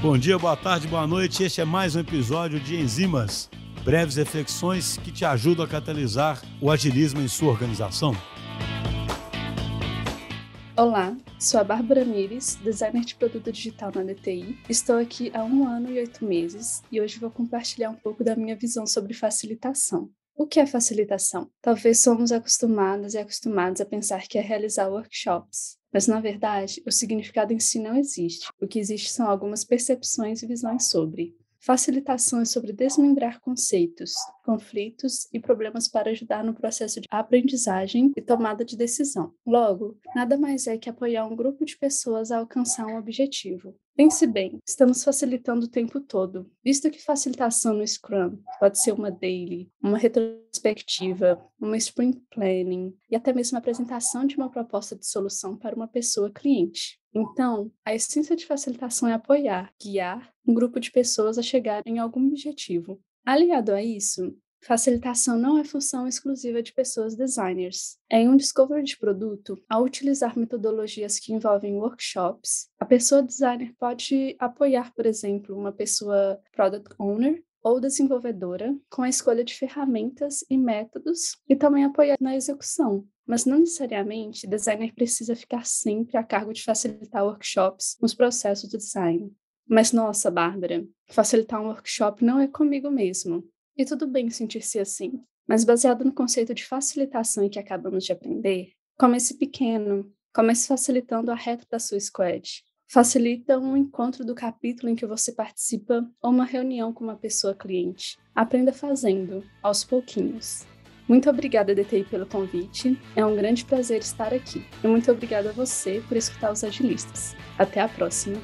Bom dia, boa tarde, boa noite. Este é mais um episódio de Enzimas, breves reflexões que te ajudam a catalisar o agilismo em sua organização. Olá, sou a Bárbara Mires, designer de produto digital na DTI. Estou aqui há um ano e oito meses e hoje vou compartilhar um pouco da minha visão sobre facilitação. O que é facilitação? Talvez somos acostumadas e acostumados a pensar que é realizar workshops, mas, na verdade, o significado em si não existe. O que existe são algumas percepções e visões sobre. Facilitação é sobre desmembrar conceitos, conflitos e problemas para ajudar no processo de aprendizagem e tomada de decisão. Logo, nada mais é que apoiar um grupo de pessoas a alcançar um objetivo. Pense bem, estamos facilitando o tempo todo, visto que facilitação no Scrum pode ser uma daily, uma retrospectiva, uma sprint planning e até mesmo a apresentação de uma proposta de solução para uma pessoa cliente. Então, a essência de facilitação é apoiar, guiar um grupo de pessoas a chegar em algum objetivo. Aliado a isso, Facilitação não é função exclusiva de pessoas designers. Em um discovery de produto, ao utilizar metodologias que envolvem workshops, a pessoa designer pode apoiar, por exemplo, uma pessoa product owner ou desenvolvedora com a escolha de ferramentas e métodos e também apoiar na execução. Mas não necessariamente designer precisa ficar sempre a cargo de facilitar workshops nos processos de design. Mas nossa, Bárbara, facilitar um workshop não é comigo mesmo. E tudo bem sentir-se assim, mas baseado no conceito de facilitação que acabamos de aprender, comece pequeno, comece facilitando a reta da sua squad. Facilita um encontro do capítulo em que você participa ou uma reunião com uma pessoa cliente. Aprenda fazendo, aos pouquinhos. Muito obrigada, DTI, pelo convite. É um grande prazer estar aqui. E muito obrigada a você por escutar os agilistas. Até a próxima!